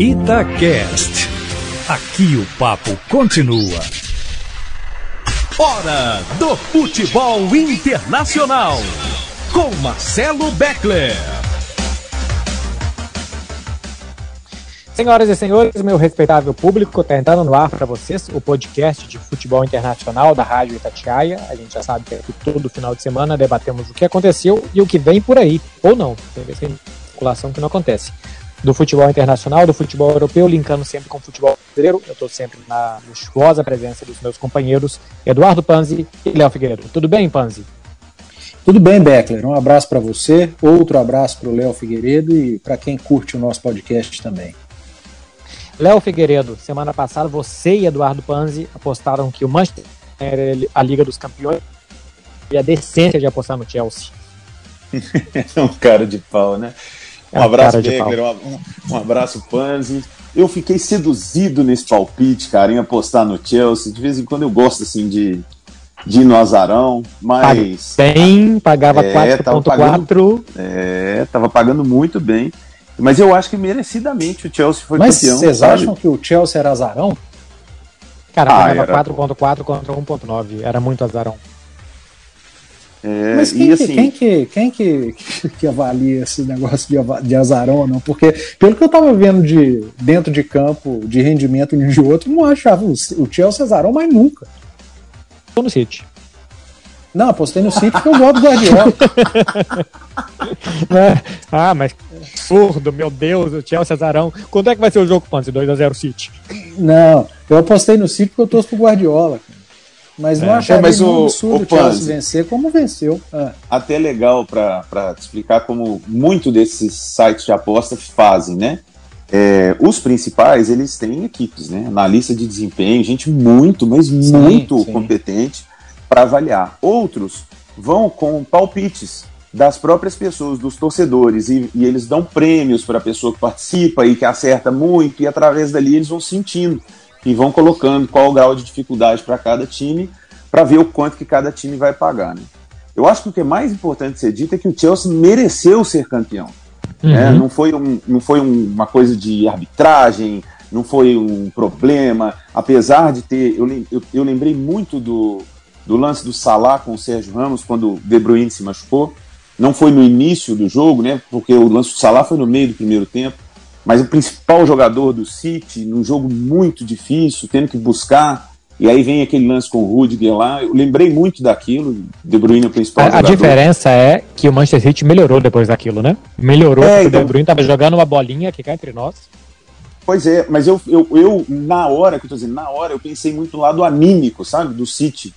Itacast. Aqui o papo continua. Hora do futebol internacional. Com Marcelo Beckler. Senhoras e senhores, meu respeitável público, está entrando no ar para vocês o podcast de futebol internacional da Rádio Itatiaia. A gente já sabe que aqui todo final de semana debatemos o que aconteceu e o que vem por aí, ou não. Tem vezes que que não acontece. Do futebol internacional, do futebol europeu, linkando sempre com o futebol brasileiro. Eu estou sempre na luxuosa presença dos meus companheiros Eduardo Panzi e Léo Figueiredo. Tudo bem, Panzi? Tudo bem, Beckler. Um abraço para você, outro abraço para o Léo Figueiredo e para quem curte o nosso podcast também. Léo Figueiredo, semana passada você e Eduardo Panzi apostaram que o Manchester era a Liga dos Campeões e a decência de apostar no Chelsea. é um cara de pau, né? Um é abraço, Beckler, um, um, abraço, Panzi. Eu fiquei seduzido nesse palpite, cara, em apostar no Chelsea. De vez em quando eu gosto, assim, de, de ir no azarão, mas... Bem, pagava é, 4.4. É, tava pagando muito bem. Mas eu acho que merecidamente o Chelsea foi Mas campeão. Mas vocês acham que o Chelsea era azarão? Cara, ah, era 4.4 contra 1.9. Era muito azarão. É, Mas quem, assim, que, quem, que, quem que, que, avalia esse negócio de, de azarão ou não? Porque, pelo que eu tava vendo de dentro de campo, de rendimento um de outro, não achava o, o Chelsea azarão, mas nunca. Tô no City. Não, apostei no City porque eu gosto do Guardiola. é. Ah, mas surdo, meu Deus, o Chelsea azarão. Quando é que vai ser o jogo, Panzi? 2x0 City? Não, eu apostei no City porque eu torço pro Guardiola. Mas não é. achava mas o, absurdo o, o Chelsea vencer como venceu. É. Até legal para explicar como muito desses sites de aposta fazem, né? É, os principais, eles têm equipes, né? Analista de desempenho, gente muito, mas sim, muito sim. competente para avaliar. Outros vão com palpites das próprias pessoas, dos torcedores, e, e eles dão prêmios para a pessoa que participa e que acerta muito, e através dali eles vão sentindo e vão colocando qual o grau de dificuldade para cada time, para ver o quanto que cada time vai pagar. Né? Eu acho que o que é mais importante ser dito é que o Chelsea mereceu ser campeão. Uhum. Né? Não foi, um, não foi um, uma coisa de arbitragem, não foi um problema, apesar de ter. Eu, eu, eu lembrei muito do, do lance do Salah com o Sérgio Ramos, quando o De Bruyne se machucou. Não foi no início do jogo, né? Porque o lance do Salah foi no meio do primeiro tempo. Mas o principal jogador do City, num jogo muito difícil, tendo que buscar. E aí vem aquele lance com o Rudiger lá. Eu lembrei muito daquilo. De Bruyne é o principal a, jogador. A diferença é que o Manchester City melhorou depois daquilo, né? Melhorou, é, então... o De Bruyne estava jogando uma bolinha que cai entre nós. Pois é, mas eu, eu, eu, na hora, que eu tô dizendo, na hora, eu pensei muito no lado anímico, sabe? Do City.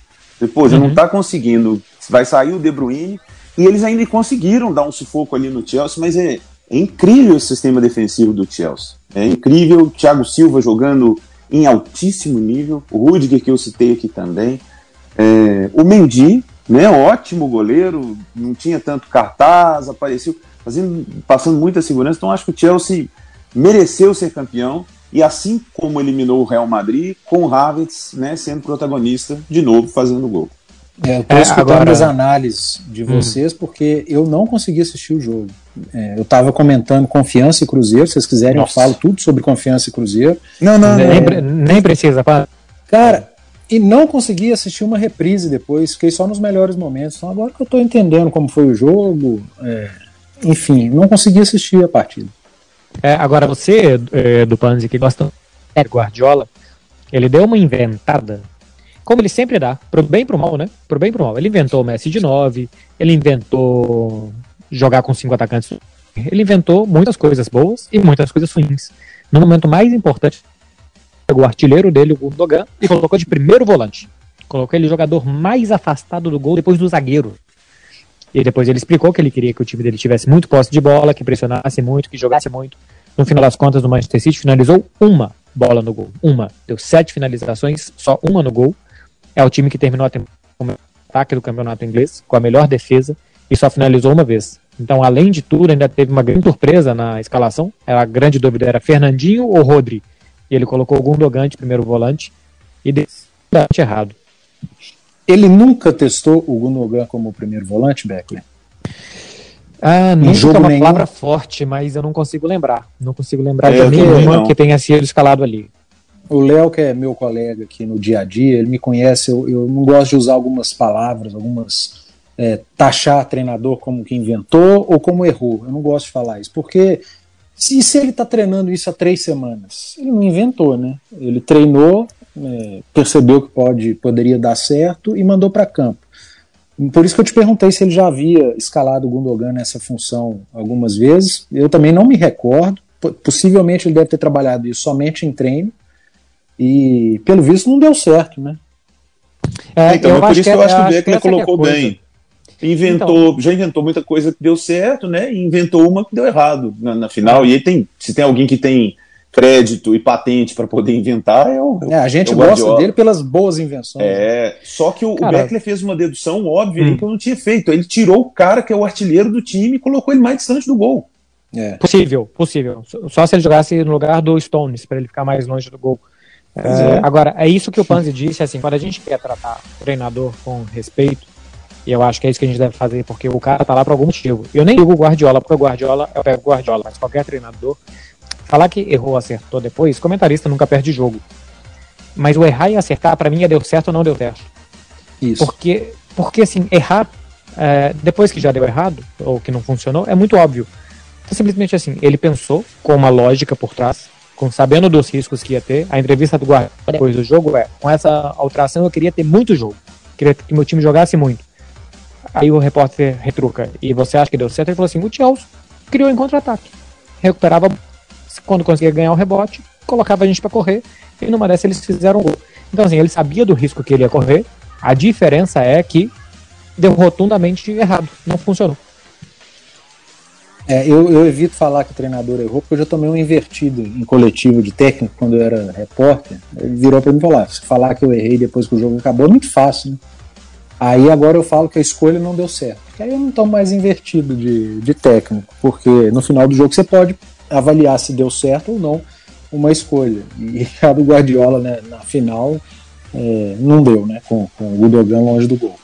Pô, já uhum. não tá conseguindo. Vai sair o De Bruyne. E eles ainda conseguiram dar um sufoco ali no Chelsea, mas é, é incrível esse sistema defensivo do Chelsea. É incrível. O Thiago Silva jogando em altíssimo nível. O Rudiger, que eu citei aqui também. É, o Mendy, né, ótimo goleiro, não tinha tanto cartaz, apareceu fazendo, passando muita segurança. Então acho que o Chelsea mereceu ser campeão e assim como eliminou o Real Madrid, com o Havertz né, sendo protagonista de novo, fazendo gol. É, eu estou é, escutando agora... as análises de hum. vocês hum. porque eu não consegui assistir o jogo. É, eu estava comentando Confiança e Cruzeiro, se vocês quiserem Nossa. eu falo tudo sobre Confiança e Cruzeiro. Não, não, nem, é... nem precisa. Cara, e não consegui assistir uma reprise depois, fiquei só nos melhores momentos. Então agora que eu estou entendendo como foi o jogo, é, enfim, não consegui assistir a partida. É, agora, você, é, do Panzi, que gosta do Guardiola, ele deu uma inventada, como ele sempre dá, pro bem e pro mal, né? Pro bem e pro mal. Ele inventou o Messi de 9, ele inventou jogar com cinco atacantes. Ele inventou muitas coisas boas e muitas coisas ruins. No momento mais importante, pegou o artilheiro dele, o Gundogan, e colocou de primeiro volante. Colocou ele jogador mais afastado do gol depois do zagueiro. E depois ele explicou que ele queria que o time dele tivesse muito posse de bola, que pressionasse muito, que jogasse muito. No final das contas, o Manchester City finalizou uma bola no gol. Uma. Deu sete finalizações, só uma no gol. É o time que terminou a temporada ataque do campeonato inglês, com a melhor defesa, e só finalizou uma vez. Então, além de tudo, ainda teve uma grande surpresa na escalação. A grande dúvida era Fernandinho ou Rodri. E ele colocou o Gundogan de primeiro volante e deu errado. Ele nunca testou o Gundogan como primeiro volante, Beckler? Ah, nunca jogo é uma nenhum. palavra forte, mas eu não consigo lembrar. Não consigo lembrar é, de nenhuma que tenha sido escalado ali. O Léo, que é meu colega aqui no dia a dia, ele me conhece, eu, eu não gosto de usar algumas palavras, algumas. É, taxar treinador como que inventou ou como errou. Eu não gosto de falar isso, porque se, se ele está treinando isso há três semanas, ele não inventou, né? Ele treinou, é, percebeu que pode, poderia dar certo e mandou para campo. Por isso que eu te perguntei se ele já havia escalado o Gundogan nessa função algumas vezes. Eu também não me recordo. Possivelmente ele deve ter trabalhado isso somente em treino. E pelo visto não deu certo, né? É, então, é por isso que eu acho que o Beckler é colocou bem. Inventou, então, já inventou muita coisa que deu certo, né? E inventou uma que deu errado na, na final. É. E aí tem, se tem alguém que tem crédito e patente para poder inventar é o. É, a gente é gosta dele pelas boas invenções. É, só que o, o Beckler fez uma dedução óbvia hum. que eu não tinha feito. Ele tirou o cara que é o artilheiro do time e colocou ele mais distante do gol. É. Possível, possível. Só se ele jogasse no lugar do Stones, para ele ficar mais longe do gol. É, é. Agora, é isso que o Panzi disse, assim, quando a gente quer tratar o treinador com respeito, e eu acho que é isso que a gente deve fazer, porque o cara tá lá por algum motivo. Eu nem digo o Guardiola, porque o Guardiola, eu pego o Guardiola, mas qualquer treinador Falar que errou, acertou depois, comentarista nunca perde jogo. Mas o errar e acertar, para mim, é deu certo ou não deu certo. Isso. Porque, porque assim, errar, é, depois que já deu errado, ou que não funcionou, é muito óbvio. Então, simplesmente assim, ele pensou com uma lógica por trás, com sabendo dos riscos que ia ter. A entrevista do Guardiola depois do jogo é: com essa alteração eu queria ter muito jogo, queria que meu time jogasse muito. Aí o repórter retruca: e você acha que deu certo? Ele falou assim: o Chelsea criou em contra-ataque, recuperava quando conseguia ganhar o rebote, colocava a gente para correr, e numa dessas eles fizeram gol. Então, assim, ele sabia do risco que ele ia correr, a diferença é que deu rotundamente errado, não funcionou. É, eu, eu, evito falar que o treinador errou, porque eu já tomei um invertido em coletivo de técnico quando eu era repórter. Ele virou para mim e falou: ah, se falar que eu errei depois que o jogo acabou, é muito fácil, né? Aí agora eu falo que a escolha não deu certo. Aí eu não tomo mais invertido de, de técnico, porque no final do jogo você pode avaliar se deu certo ou não uma escolha. E a do Guardiola né, na final é, não deu, né? Com, com o Gudogan longe do gol.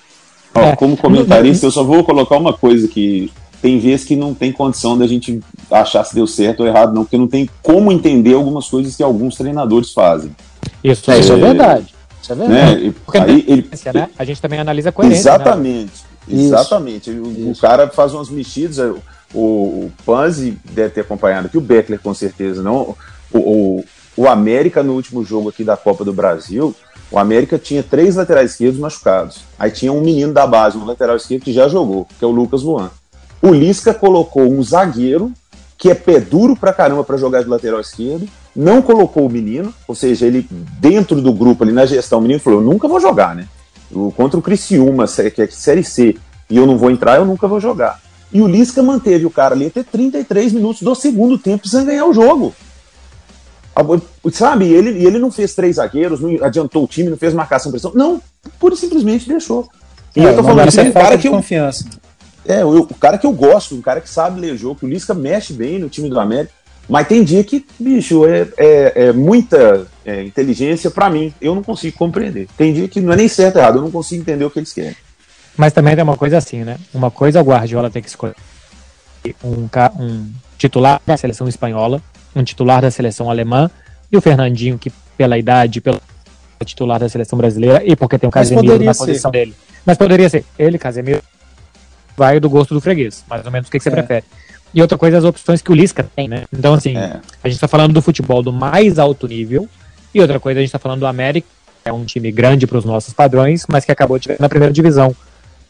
é, como comentarista, eu só vou colocar uma coisa que tem vezes que não tem condição da gente achar se deu certo ou errado, não, porque não tem como entender algumas coisas que alguns treinadores fazem. Isso, é, isso é verdade. Isso é verdade. Né? Porque aí, ele, né? A gente também analisa a coerência. Exatamente. Né? Exatamente. O, o, cara faz umas mexidas o, o Panzi deve ter acompanhado aqui, o Beckler com certeza não. O, o, o América no último jogo aqui da Copa do Brasil, o América tinha três laterais esquerdos machucados. Aí tinha um menino da base, um lateral esquerdo que já jogou, que é o Lucas Luan. O Lisca colocou um zagueiro que é pé duro pra caramba para jogar de lateral esquerdo, não colocou o menino, ou seja, ele dentro do grupo ali na gestão, o menino falou: eu nunca vou jogar, né? contra o Criciúma, que é Série C, e eu não vou entrar, eu nunca vou jogar. E o Lisca manteve o cara ali até 33 minutos do segundo tempo sem ganhar o jogo. Sabe, ele, ele não fez três zagueiros, não adiantou o time, não fez marcação pressão. Não, pura e simplesmente deixou. E é, eu tô falando isso, é cara que eu, confiança. É, o, o, cara que eu gosto, o cara que sabe ler jogo, que o Lisca mexe bem no time do América. Mas tem dia que, bicho, é, é, é muita é, inteligência para mim. Eu não consigo compreender. Tem dia que não é nem certo ou errado, eu não consigo entender o que eles querem. Mas também tem uma coisa assim, né? Uma coisa é o Guardiola tem que escolher um, um titular da seleção espanhola, um titular da seleção alemã e o Fernandinho, que pela idade, pelo titular da seleção brasileira e porque tem o Casemiro na posição ser. dele. Mas poderia ser ele, Casemiro, vai do gosto do freguês, mais ou menos o que, que você é. prefere. E outra coisa, as opções que o Lisca tem, né? Então, assim, é. a gente tá falando do futebol do mais alto nível, e outra coisa, a gente tá falando do América, que é um time grande para os nossos padrões, mas que acabou de na primeira divisão.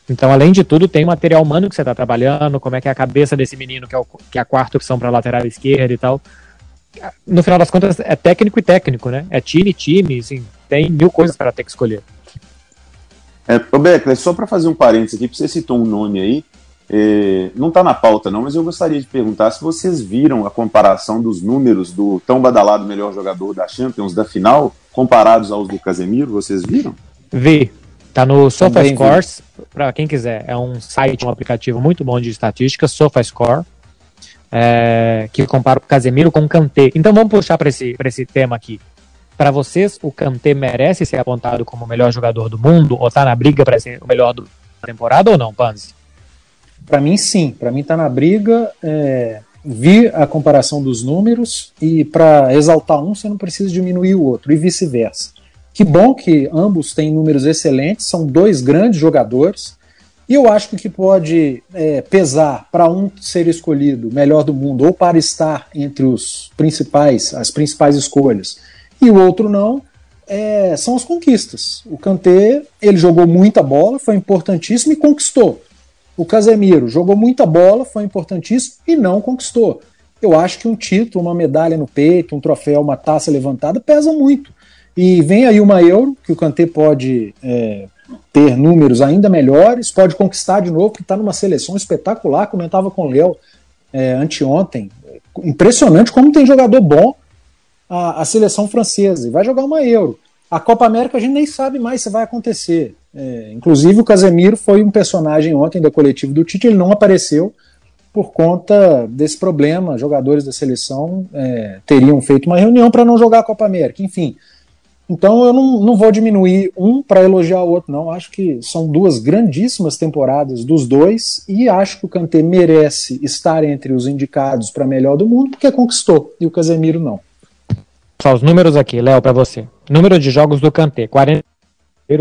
Então, além de tudo, tem material humano que você está trabalhando, como é que é a cabeça desse menino, que é, o, que é a quarta opção para lateral esquerda e tal. No final das contas, é técnico e técnico, né? É time e time, assim, tem mil coisas para ter que escolher. É, Beckler, só para fazer um parênteses aqui, você citou um nome aí, é, não está na pauta não, mas eu gostaria de perguntar se vocês viram a comparação dos números do tão badalado melhor jogador da Champions da final, comparados aos do Casemiro, vocês viram? Vi, Tá no SofaScores, para quem quiser. É um site, um aplicativo muito bom de estatística, SofaScore, é, que compara o Casemiro com o Kanté. Então vamos puxar para esse, esse tema aqui. Para vocês, o Kanté merece ser apontado como o melhor jogador do mundo ou tá na briga para ser o melhor da temporada ou não, Panzi? Para mim, sim. Para mim, tá na briga. É, vi a comparação dos números e para exaltar um, você não precisa diminuir o outro, e vice-versa. Que bom que ambos têm números excelentes, são dois grandes jogadores. E eu acho que o que pode é, pesar para um ser escolhido melhor do mundo ou para estar entre os principais, as principais escolhas, e o outro não, é, são as conquistas. O Kanté, ele jogou muita bola, foi importantíssimo e conquistou. O Casemiro jogou muita bola, foi importantíssimo e não conquistou. Eu acho que um título, uma medalha no peito, um troféu, uma taça levantada pesa muito. E vem aí uma Euro, que o Kanté pode é, ter números ainda melhores, pode conquistar de novo, que está numa seleção espetacular. Comentava com o Léo é, anteontem. Impressionante como tem jogador bom a, a seleção francesa. E vai jogar uma Euro. A Copa América a gente nem sabe mais se vai acontecer. É, inclusive o Casemiro foi um personagem ontem da coletiva do Tite, ele não apareceu por conta desse problema. Jogadores da seleção é, teriam feito uma reunião para não jogar a Copa América, enfim. Então eu não, não vou diminuir um para elogiar o outro, não. Acho que são duas grandíssimas temporadas dos dois e acho que o Kanté merece estar entre os indicados para melhor do mundo porque conquistou e o Casemiro não. Só os números aqui, Léo, para você. Número de jogos do Kanté, 40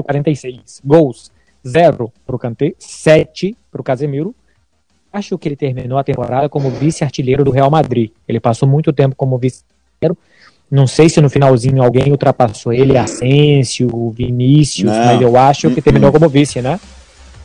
46. Gols, 0 para o Kanté, 7 para o Casemiro. Acho que ele terminou a temporada como vice-artilheiro do Real Madrid. Ele passou muito tempo como vice-artilheiro. Não sei se no finalzinho alguém ultrapassou ele, Asensio, Vinícius, Não. mas eu acho que terminou como vice, né?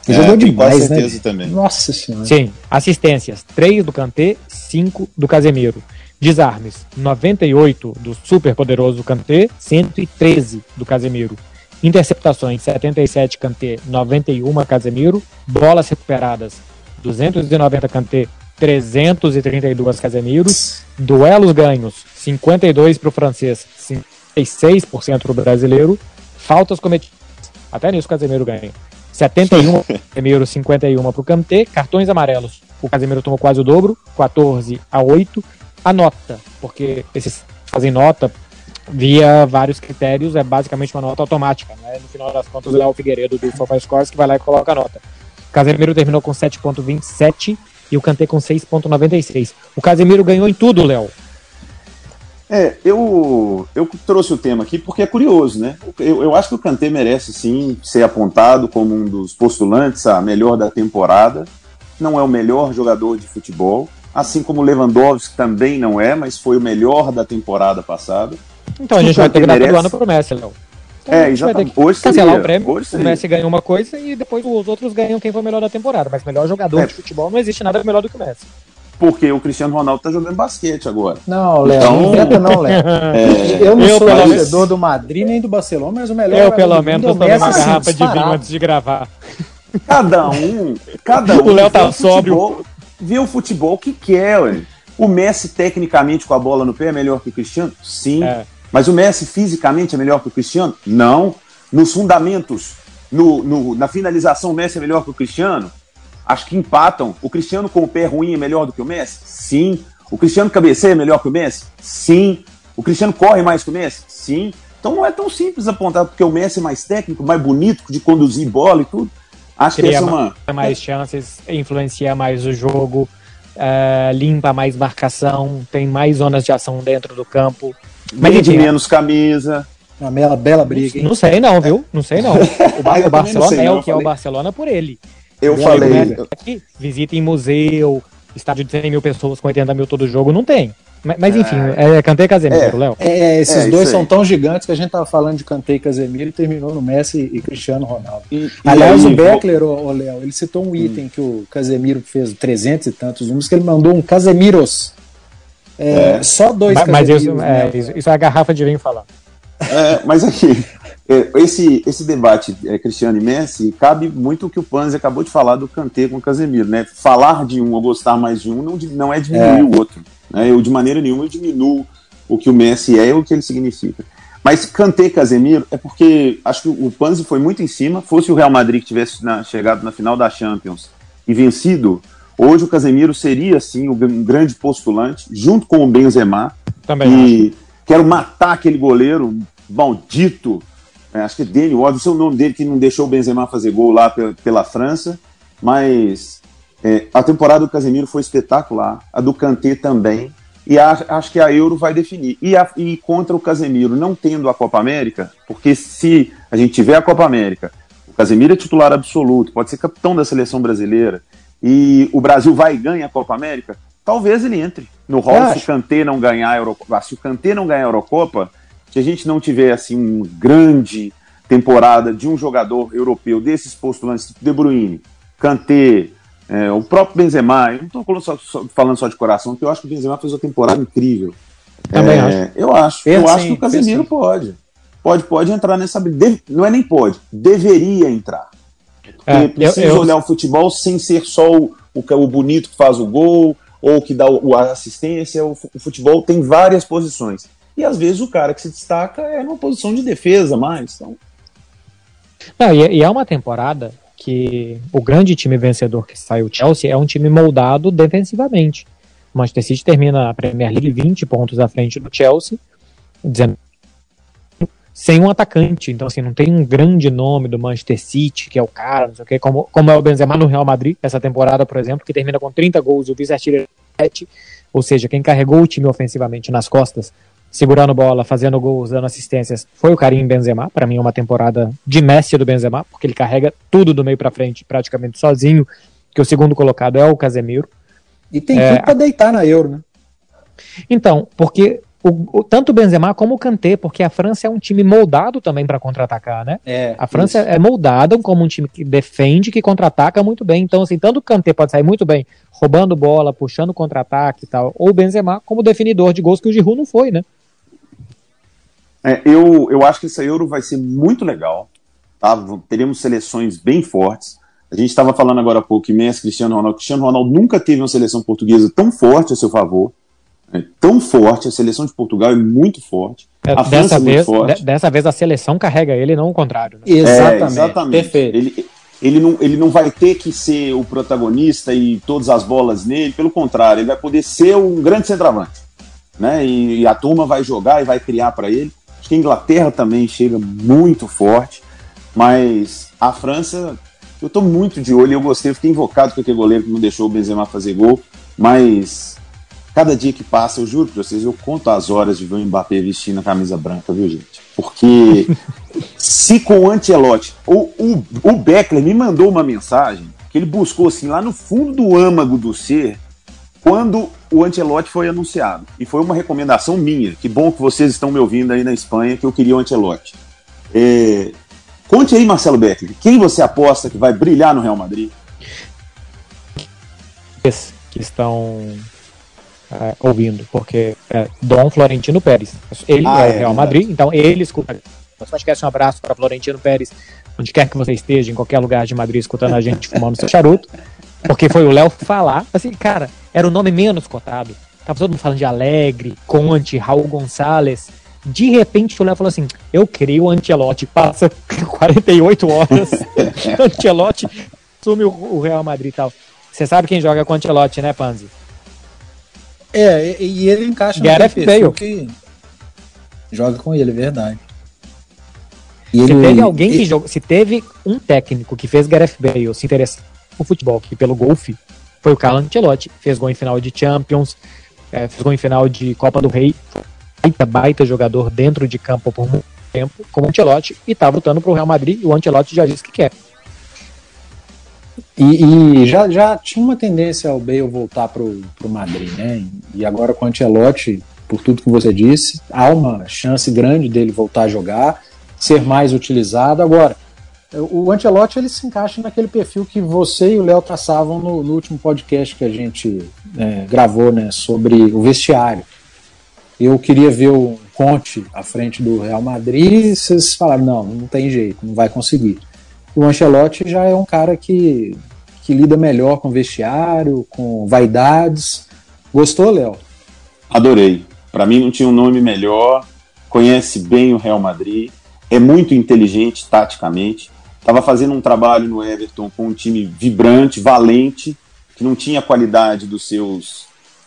É, Jogou demais, né? Também. Nossa senhora. Sim, assistências, 3 do Kanté, 5 do Casemiro. Desarmes, 98 do super poderoso Kanté, 113 do Casemiro. Interceptações 77 Kanté, 91 Casemiro. Bolas recuperadas 290 Kanté, 332 Casemiro. Duelos ganhos 52 para o francês, 56% para o brasileiro. Faltas cometidas, até nisso o Casemiro ganha. 71 Casemiro, 51 para o Kanté. Cartões amarelos, o Casemiro tomou quase o dobro, 14 a 8. A nota, porque esses fazem nota via vários critérios, é basicamente uma nota automática. Né? No final das contas, é o Figueiredo do SofaScores que vai lá e coloca a nota. Casemiro terminou com 7,27 e o Kanté com 6,96. O Casemiro ganhou em tudo, Léo. É, eu, eu trouxe o tema aqui porque é curioso, né? Eu, eu acho que o Kanté merece sim ser apontado como um dos postulantes a melhor da temporada. Não é o melhor jogador de futebol, assim como o Lewandowski também não é, mas foi o melhor da temporada passada. Então a gente vai ter que dar todo ano pro Messi, Léo. Então, é, exatamente. Hoje seria, o prêmio, hoje o Messi ganha uma coisa e depois os outros ganham quem foi o melhor da temporada. Mas melhor jogador é. de futebol não existe nada melhor do que o Messi. Porque o Cristiano Ronaldo tá jogando basquete agora. Não, Léo, então... não inventa não, Léo. É... Eu não eu, sou torcedor do Madrid nem do Barcelona, mas o melhor Eu, pelo menos, eu tomei uma garrafa de vinho antes de gravar. Cada um, cada um. O Léo tá sóbrio. Vê o futebol que quer, ué. O Messi, tecnicamente, com a bola no pé, é melhor que o Cristiano? Sim. É. Mas o Messi fisicamente é melhor que o Cristiano? Não. Nos fundamentos, no, no, na finalização, o Messi é melhor que o Cristiano? Acho que empatam. O Cristiano com o pé ruim é melhor do que o Messi? Sim. O Cristiano cabeceia é melhor que o Messi? Sim. O Cristiano corre mais que o Messi? Sim. Então não é tão simples apontar, porque o Messi é mais técnico, mais bonito de conduzir bola e tudo. Acho Cria que essa é uma. mais chances, influencia mais o jogo, uh, limpa mais marcação, tem mais zonas de ação dentro do campo. Mas de menos camisa. Uma bela, bela briga, hein? Não sei não, viu? Não sei não. O, Bar o Barcelona sei, é o que é o Barcelona por ele. Eu falei. Aqui, visita em museu, estádio de 100 mil pessoas com 80 mil todo jogo, não tem. Mas, mas enfim, é, é Cantei Casemiro, é, Léo. É, esses é, dois são tão gigantes que a gente tava falando de Cantei Casemiro e terminou no Messi e Cristiano Ronaldo. E, Aliás, e aí, o Beckler, o Léo, ele citou um hum. item que o Casemiro fez 300 e tantos números, que ele mandou um Casemiros é, é, só dois Mas, mas isso, né? é, isso, isso, é a garrafa de vinho falar. É, mas aqui, é, esse, esse debate é, Cristiano e Messi cabe muito o que o Panzi acabou de falar do Kanté com o Casemiro, né? Falar de um ou gostar mais de um não, não é diminuir o outro. Né? Eu, de maneira nenhuma, eu diminuo o que o Messi é e o que ele significa. Mas Kanté Casemiro é porque acho que o Panzi foi muito em cima. Fosse o Real Madrid que tivesse na, chegado na final da Champions e vencido, Hoje o Casemiro seria, sim, um grande postulante, junto com o Benzema. Também e acho. quero matar aquele goleiro maldito, é, acho que é Dani Alves, é o nome dele que não deixou o Benzema fazer gol lá pela, pela França, mas É, a temporada do Casemiro foi espetacular, a do Kanté também, e a, acho que a Euro vai definir. E, a, e contra o Casemiro não tendo a Copa América, porque se a gente tiver a Copa América, o Casemiro é titular absoluto, pode ser capitão da seleção brasileira, e o Brasil vai e ganha a Copa América, talvez ele entre no rol se o Kanté não ganhar a Eurocopa. Se o Kanté não ganhar a Eurocopa, se a gente não tiver assim um grande temporada de um jogador europeu desses postulantes, tipo De Bruyne, Kanté, é, o próprio Benzema, eu não estou falando só, de coração, porque eu acho que o Benzema fez uma temporada incrível. Também é, acho. Eu acho. eu acho que o Casemiro pode. Pode, pode entrar nessa. Não é nem pode, deveria entrar. Porque é, precisa eu, eu... olhar o futebol sem ser só o, o, o, bonito que faz o gol ou que dá o, a assistência. O futebol tem várias posições. E às vezes o cara que se destaca é numa posição de defesa mais. Então... Não, e, e é uma temporada que o grande time vencedor que saiu, o Chelsea, é um time moldado defensivamente. O Manchester City termina a Premier League 20 pontos à frente do Chelsea, dizendo sem um atacante. Então, assim, não tem um grande nome do Manchester City, que é o cara, não sei o quê, como, como é o Benzema no Real Madrid, essa temporada, por exemplo, que termina com 30 gols, o vice-artilheiro ou seja, quem carregou o time ofensivamente nas costas segurando bola, fazendo gols, dando assistências, foi o Karim Benzema. Para mim é uma temporada de Messi do Benzema, porque ele carrega tudo do meio para frente praticamente sozinho, que o segundo colocado é o Casemiro. E tem é, tudo para deitar na Euro, né? Então, porque o, o, tanto o Benzema como o Kanté, porque a França é um time moldado também para contra-atacar, né? É, a França isso. é moldada como um time que defende, que contra-ataca muito bem. Então, assim, tanto o Kanté pode sair muito bem roubando bola, puxando contra-ataque e tal, ou o Benzema como definidor de gols que o Giroud não foi, né? É, eu, eu acho que essa Euro vai ser muito legal. Tá? Teremos seleções bem fortes. A gente estava falando agora há pouco que Messi, Cristiano Ronaldo. Cristiano Ronaldo nunca teve uma seleção portuguesa tão forte a seu favor. É, tão forte. A seleção de Portugal é muito forte. É, a dessa, é vez, forte. dessa vez a seleção carrega ele, não o contrário. Né? Exatamente. É, exatamente. Perfeito. Ele, ele, não, ele não vai ter que ser o protagonista e todas as bolas nele. Pelo contrário, ele vai poder ser um grande centroavante. Né? E, e a turma vai jogar e vai criar para ele. Acho que a Inglaterra também chega muito forte, mas a França, eu estou muito de olho. Eu gostei, eu fiquei invocado com aquele goleiro que não deixou o Benzema fazer gol, mas cada dia que passa, eu juro para vocês, eu conto as horas de ver o Mbappé vestindo a camisa branca, viu, gente? Porque se com o Ancelotti, o, o, o Beckler me mandou uma mensagem que ele buscou assim lá no fundo do âmago do ser quando o Ancelotti foi anunciado. E foi uma recomendação minha. Que bom que vocês estão me ouvindo aí na Espanha, que eu queria o Ancelotti. É... Conte aí, Marcelo Becker, quem você aposta que vai brilhar no Real Madrid? Que estão é, ouvindo, porque é Dom Florentino Pérez. Ele ah, é, é Real Madrid, então ele escuta. Nosso podcast, um abraço para Florentino Pérez, onde quer que você esteja, em qualquer lugar de Madrid, escutando a gente fumando seu charuto. Porque foi o Léo falar, assim, cara, era o nome menos cotado. Tava todo mundo falando de Alegre, Conte, Raul Gonçalves. De repente o Léo falou assim: Eu creio o Antelote. Passa 48 horas. Antelote assume o, Real Madrid e tal. Você sabe quem joga com o Antelote, né, Panzi? É, e ele encaixa Gareth Bale. que joga com ele, é verdade. E se ele, teve alguém ele... que jogou, se teve um técnico que fez Gareth Bale se interessar o futebol, que pelo golfe foi o Carlo Ancelotti, fez gol em final de Champions, é, fez gol em final de Copa do Rei, baita, baita jogador dentro de campo por muito tempo, como o Ancelotti, e tá voltando pro Real Madrid, e o Ancelotti já disse que quer. E, e, já, já tinha uma tendência ao Bale voltar pro, pro Madrid, né? E agora com o Ancelotti, por tudo que você disse, há uma chance grande dele voltar a jogar, ser mais utilizado. Agora, o Antelote ele se encaixa naquele perfil que você e o Léo traçavam no, no, último podcast que a gente é, gravou né, sobre o vestiário. Eu queria ver o Conte à frente do Real Madrid e vocês falaram: não, não tem jeito, não vai conseguir. O Ancelotti já é um cara que, que lida melhor com vestiário, com vaidades. Gostou, Léo? Adorei. Para mim não tinha um nome melhor. Conhece bem o Real Madrid, é muito inteligente taticamente estava fazendo um trabalho no Everton com um time vibrante, valente, que não tinha a qualidade dos seus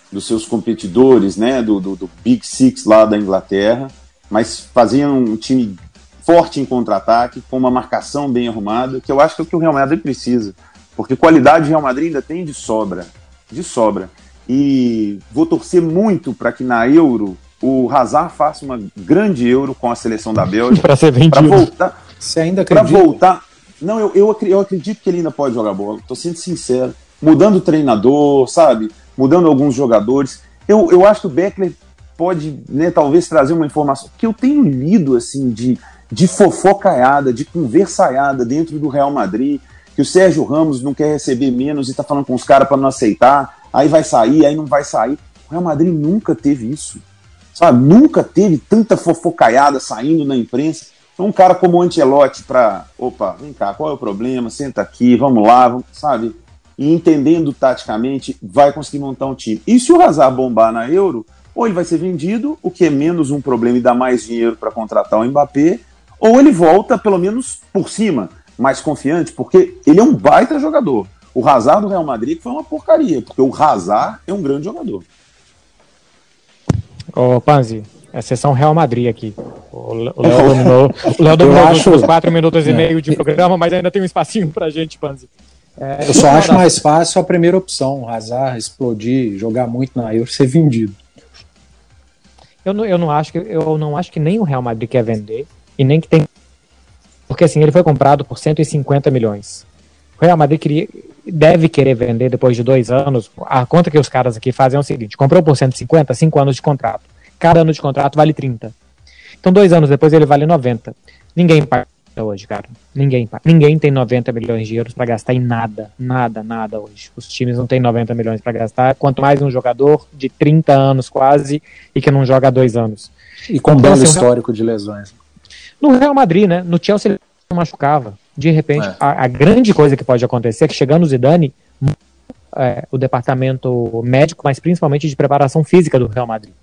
dos seus competidores, né, do, do, do Big Six lá da Inglaterra, mas fazia um time forte em contra-ataque, com uma marcação bem arrumada, que eu acho que é o que o Real Madrid precisa. Porque qualidade Real Madrid ainda tem de sobra, de sobra. E vou torcer muito para que na Euro o Hazard faça uma grande Euro com a seleção da Bélgica. para ser vendido. Para voltar. Você ainda acredita? Para voltar. Não, eu, eu, eu acredito que ele ainda pode jogar bola. Tô sendo sincero. Mudando o treinador, sabe? Mudando alguns jogadores. Eu, eu acho que o Beckler pode, né, talvez trazer uma informação que eu tenho lido assim de, de fofocaiada, de conversaiada dentro do Real Madrid, que o Sérgio Ramos não quer receber menos e tá falando com os caras para não aceitar, aí vai sair, aí não vai sair. O Real Madrid nunca teve isso. Sabe? Nunca teve tanta fofocaiada saindo na imprensa. Um cara como o Ancelotti para, opa, vem cá, qual é o problema? Senta aqui, vamos lá, vamos, sabe? E entendendo taticamente, vai conseguir montar um time. E se o Hazard bombar na Euro, ou ele vai ser vendido, o que é menos um problema e dá mais dinheiro para contratar o Mbappé, ou ele volta pelo menos por cima, mais confiante, porque ele é um baita jogador. O Hazard do Real Madrid foi uma porcaria, porque o Hazard é um grande jogador. Ô, Panzi, é a sessão Real Madrid aqui. O Léo dominou, o Léo dominou acho... os quatro minutos e é. meio de programa, mas ainda tem um espacinho pra gente, Panzi. É, eu só acho mais fácil a primeira opção, o Hazard explodir, jogar muito na Euro, ser vendido. Eu não, eu não acho que eu não acho que nem o Real Madrid quer vender e nem que tem porque assim ele foi comprado por 150 milhões. O Real Madrid queria, deve querer vender depois de dois anos. A conta que os caras aqui fazem é o seguinte: comprou por 150, cinco anos de contrato. Cada ano de contrato vale 30. Então dois anos depois ele vale 90. Ninguém paga hoje, cara. Ninguém, ninguém tem 90 milhões de euros para gastar em nada, nada, nada hoje. Os times não têm 90 milhões para gastar, quanto mais um jogador de 30 anos quase e que não joga há dois anos. E com um então, belo assim, histórico de lesões. No Real Madrid, né? No Chelsea ele não machucava. De repente, é. a, a, grande coisa que pode acontecer é que chegando o Zidane, é, o departamento médico, mas principalmente de preparação física do Real Madrid.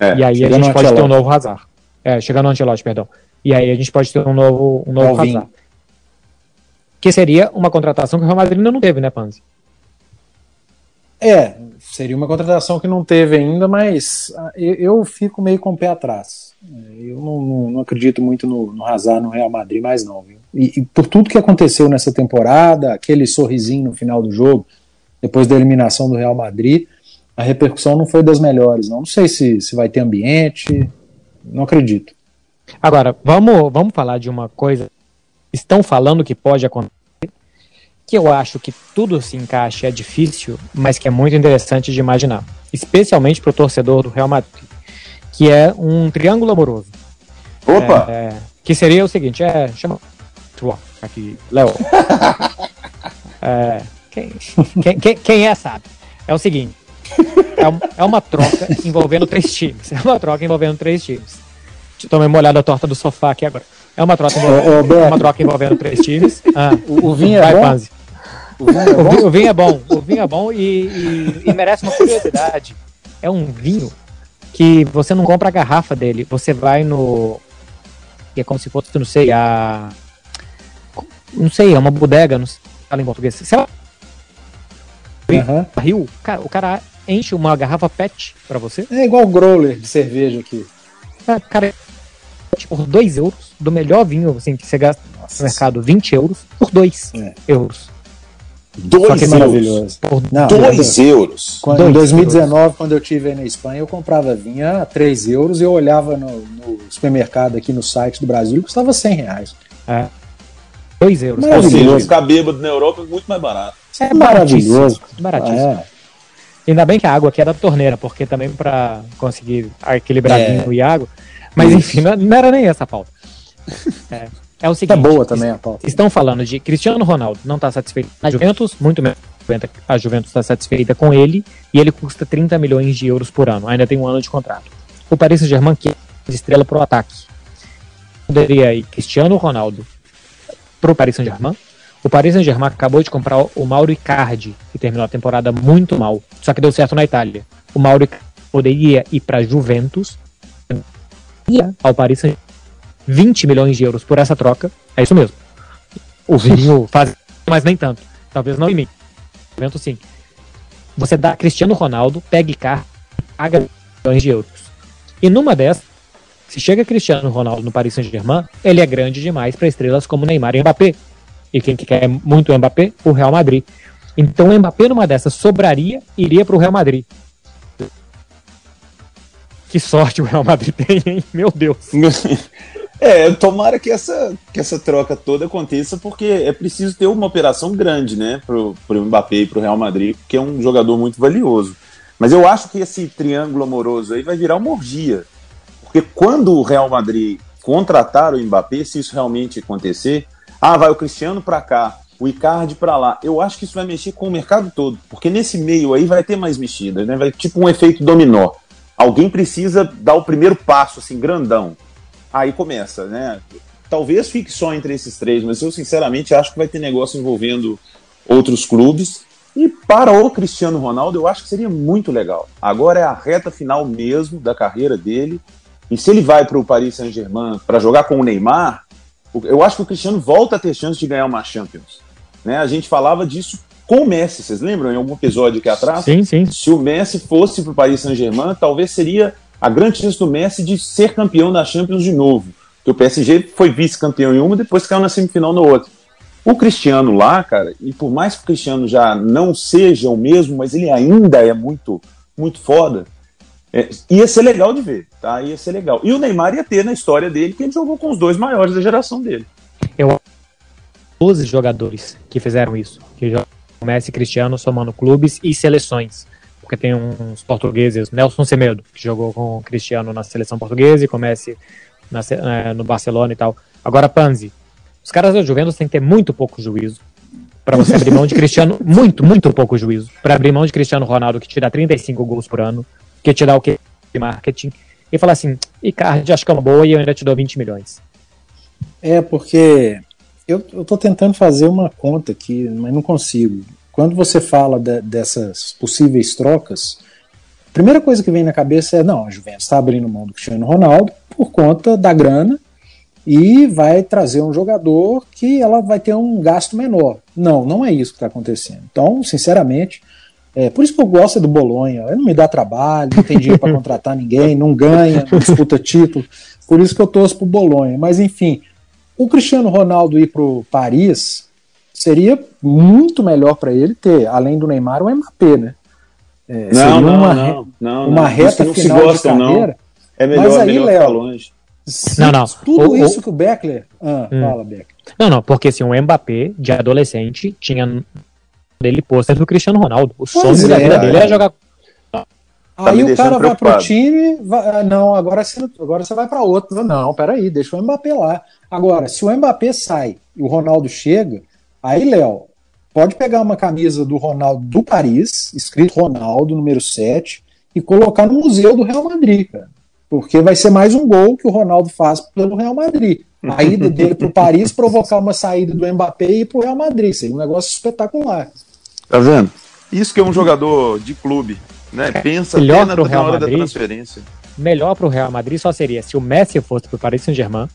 É, e aí a gente pode ter um novo Hazard. É, chegando no Ancelotti, perdão. E aí a gente pode ter um novo, um novo Hazard. Que seria uma contratação que o Real Madrid ainda não teve, né, Panzi? É, seria uma contratação que não teve ainda, mas ah, eu, eu fico meio com o pé atrás. Eu não, não, não acredito muito no, no Hazard no Real Madrid mais não. Viu? E, e, por tudo que aconteceu nessa temporada, aquele sorrisinho no final do jogo, depois da eliminação do Real Madrid, a repercussão não foi das melhores. Não, não sei se, se vai ter ambiente, não acredito. Agora, vamos, vamos falar de uma coisa. Estão falando que pode acontecer, que eu acho que tudo se encaixa é difícil, mas que é muito interessante de imaginar. Especialmente para o torcedor do Real Madrid. Que é um triângulo amoroso. Opa! É, que seria o seguinte: é. Chama. Aqui, Léo. é, quem, quem, quem é sabe. É o seguinte: é, é uma troca envolvendo três times. É uma troca envolvendo três times. Tomei uma olhada torta do sofá aqui agora. É uma troca envolvendo, é uma troca envolvendo três times. Ah, o, o vinho é bom? O vinho é bom? O vinho é bom, o vinho é bom e, e, e, merece uma curiosidade. É um vinho que você não compra a garrafa dele, você vai no. que é como se fosse, não sei, a. Não sei, é uma bodega, não sei fala em português. Sei lá. Uhum. Rio, cara, o cara enche uma garrafa PET pra você. É igual o growler de cerveja aqui. Ah, cara, por 2 euros, do melhor vinho assim, que você gasta no mercado, 20 euros, por 2 é. euros. 2 euros? Maravilhoso. Por 2 euros? Quando, dois em 2019, euros. quando eu estive na Espanha, eu comprava vinho a 3 euros e eu olhava no, no, supermercado aqui no site do Brasil e custava 100 reais. É. 2 euros. Ou seja, ficar bêbado na Europa é muito mais barato. É maravilhoso. Baratíssimo. É. Ainda bem que a água aqui é da torneira, porque também para conseguir equilibrar é. vinho e água. Mas enfim, não, não, era nem essa a pauta. É, é o seguinte. É boa também a pauta. Estão falando de Cristiano Ronaldo não está satisfeito na Juventus, muito menos a Juventus está satisfeita com ele, e ele custa 30 milhões de euros por ano, ainda tem um ano de contrato. O Paris Saint-Germain quer estrela pro ataque. Poderia ir Cristiano Ronaldo pro Paris Saint-Germain. O Paris Saint-Germain acabou de comprar o Mauro Icardi, que terminou a temporada muito mal, só que deu certo na Itália. O Mauro poderia ir para Juventus, ia ao Paris Saint-Germain 20 milhões de euros por essa troca. É isso mesmo. O vinho faz, mas nem tanto. Talvez não em mim. Juventus sim. Você dá Cristiano Ronaldo, pega Icardi, paga milhões de euros. E numa dessas, se chega Cristiano Ronaldo no Paris Saint-Germain, ele é grande demais para estrelas como Neymar e Mbappé. E quem quer muito o Mbappé? O Real Madrid. Então o Mbappé numa dessas sobraria, iria para o Real Madrid. Que sorte o Real Madrid tem, hein? Meu Deus. É, tomara que essa, que essa troca toda aconteça, porque é preciso ter uma operação grande, né, pro, pro Mbappé e pro Real Madrid, porque é um jogador muito valioso. Mas eu acho que esse triângulo amoroso aí vai virar uma orgia. Porque quando o Real Madrid contratar o Mbappé, se isso realmente acontecer, ah, vai o Cristiano para cá, o Icardi para lá. Eu acho que isso vai mexer com o mercado todo, porque nesse meio aí vai ter mais mexidas, né? Vai tipo um efeito dominó. Alguém precisa dar o primeiro passo assim grandão. Aí começa, né? Talvez fique só entre esses três, mas eu sinceramente acho que vai ter negócio envolvendo outros clubes. E para o Cristiano Ronaldo, eu acho que seria muito legal. Agora é a reta final mesmo da carreira dele. E se ele vai para o Paris Saint-Germain para jogar com o Neymar, eu acho que o Cristiano volta a ter chance de ganhar uma Champions. Né? A gente falava disso com o Messi, vocês lembram em algum episódio aqui atrás? Sim, sim. Se o Messi fosse para o Paris Saint-Germain, talvez seria a grande chance do Messi de ser campeão da Champions de novo. Porque o PSG foi vice-campeão em uma, depois caiu na semifinal na outra. O Cristiano lá, cara, e por mais que o Cristiano já não seja o mesmo, mas ele ainda é muito, muito foda, é, ia ser legal de ver, tá? Ia ser legal. E o Neymar ia ter na história dele que ele jogou com os dois maiores da geração dele. Eu 12 jogadores que fizeram isso, que jogam Messi e Cristiano somando clubes e seleções porque tem uns portugueses, Nelson Semedo, que jogou com o Cristiano na seleção portuguesa e comece na, é, no Barcelona e tal. Agora, Panzi, os caras da Juventus têm que ter muito pouco juízo para você abrir mão de Cristiano, muito, muito pouco juízo, para abrir mão de Cristiano Ronaldo, que dá 35 gols por ano, que te dá o que marketing, e falar assim, Icardi, acho que é uma boa e eu ainda te dou 20 milhões. É, porque eu, tô tentando fazer uma conta aqui, mas não consigo. Quando você fala de, dessas possíveis trocas, a primeira coisa que vem na cabeça é: não, a Juventus está abrindo mão do Cristiano Ronaldo por conta da grana e vai trazer um jogador que ela vai ter um gasto menor. Não, não é isso que está acontecendo. Então, sinceramente, é, por isso que eu gosto do Bolonha. Ele não me dá trabalho, não tem dinheiro para contratar ninguém, não ganha, não disputa título. Por isso que eu torço para o Bolonha. Mas, enfim, o Cristiano Ronaldo ir para o Paris seria muito melhor para ele ter, além do Neymar, o Mbappé, né? É, não, não, uma, não, não, uma reta final gostam, de carreira. É melhor, mas aí, é Léo, longe. Não, não. Tudo o, isso o... que o Beckler. Ah, hum. Fala, Beckler. Não, não, porque assim, o Mbappé, de adolescente, tinha dele pôster do Cristiano Ronaldo. O sonho é, da vida dele era jogar. Tá aí o cara vai pro time, vai, ah, não, agora você, agora você vai para outro. Não, peraí, deixa o Mbappé lá. Agora, se o Mbappé sai e o Ronaldo chega, Aí, Léo, pode pegar uma camisa do Ronaldo do Paris, escrito Ronaldo, número 7, e colocar no museu do Real Madrid, cara. Porque vai ser mais um gol que o Ronaldo faz pelo Real Madrid. A ida dele para o Paris provocar uma saída do Mbappé e ir para o Real Madrid. Seria um negócio espetacular. Tá vendo? Isso que é um jogador de clube. Né? Pensa melhor até na, na hora Madrid, da transferência. Melhor para o Real Madrid só seria se o Messi fosse para o Paris Saint-Germain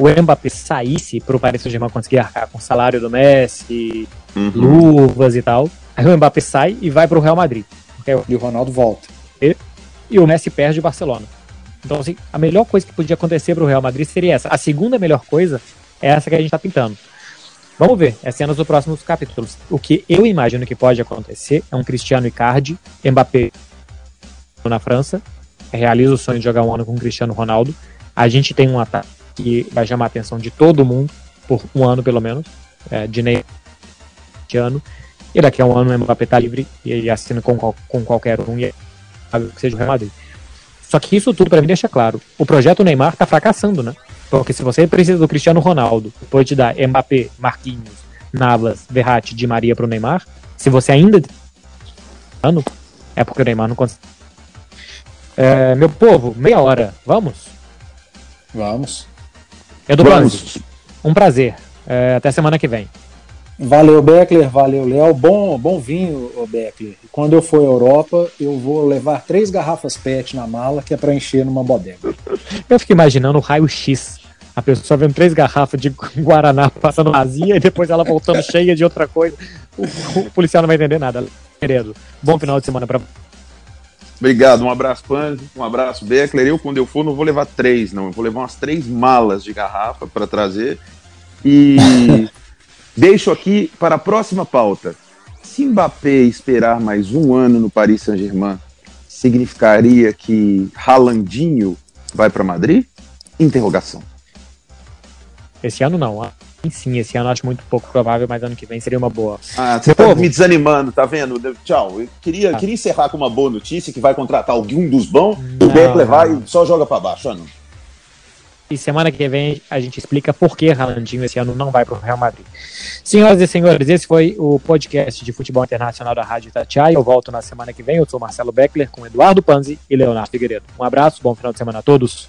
o Mbappé saísse para o Paris Saint-Germain conseguir arcar com o salário do Messi, uhum. luvas e tal, aí o Mbappé sai e vai para o Real Madrid. E o Ronaldo volta. E, e o Messi perde o Barcelona. Então, assim, a melhor coisa que podia acontecer para o Real Madrid seria essa. A segunda melhor coisa é essa que a gente está pintando. Vamos ver, é cenas dos próximos capítulos. O que eu imagino que pode acontecer é um Cristiano Icardi, Mbappé na França, realiza o sonho de jogar um ano com o Cristiano Ronaldo. A gente tem um ataque que vai chamar a atenção de todo mundo, por um ano pelo menos, é, de ano. E daqui a um ano o Mbappé tá livre e ele assina com, com qualquer um e que seja o Real Madrid. Só que isso tudo para mim deixa claro. O projeto Neymar tá fracassando, né? Porque se você precisa do Cristiano Ronaldo, depois de dar Mbappé, Marquinhos, Navas, Verratti, Di Maria pro Neymar, se você ainda ano, é porque o Neymar não consegue. É, meu povo, meia hora, vamos? Vamos. Edu Vamos. um prazer. É, até semana que vem. Valeu, Beckler. Valeu, Léo. Bom, bom vinho, Beckler. Quando eu for à Europa, eu vou levar três garrafas PET na mala, que é para encher numa bodega. Eu fico imaginando o raio-x. A pessoa vendo três garrafas de Guaraná passando vazia e depois ela voltando cheia de outra coisa. O, o policial não vai entender nada. Querido, bom final de semana para Obrigado, um abraço, Panzi, um abraço, Beckler. Eu, quando eu for, não vou levar três, não. Eu vou levar umas três malas de garrafa para trazer. E Deixo aqui para a próxima pauta. Se Mbappé esperar mais um ano no Paris Saint-Germain, significaria que Ralandinho vai para Madrid? Interrogação. Esse ano não. Sim, esse ano acho muito pouco provável, mas ano que vem seria uma boa. Ah, você tá me desanimando, tá vendo? Tchau. Eu queria, ah. queria encerrar com uma boa notícia que vai contratar algum dos bons, o Beckler vai e só joga para baixo, não. E semana que vem a gente explica por que Ralandinho esse ano não vai para o Real Madrid. Senhoras e senhores, esse foi o podcast de futebol internacional da Rádio Itatiaia. Eu volto na semana que vem. Eu sou Marcelo Beckler com Eduardo Panzi e Leonardo Figueiredo. Um abraço, bom final de semana a todos.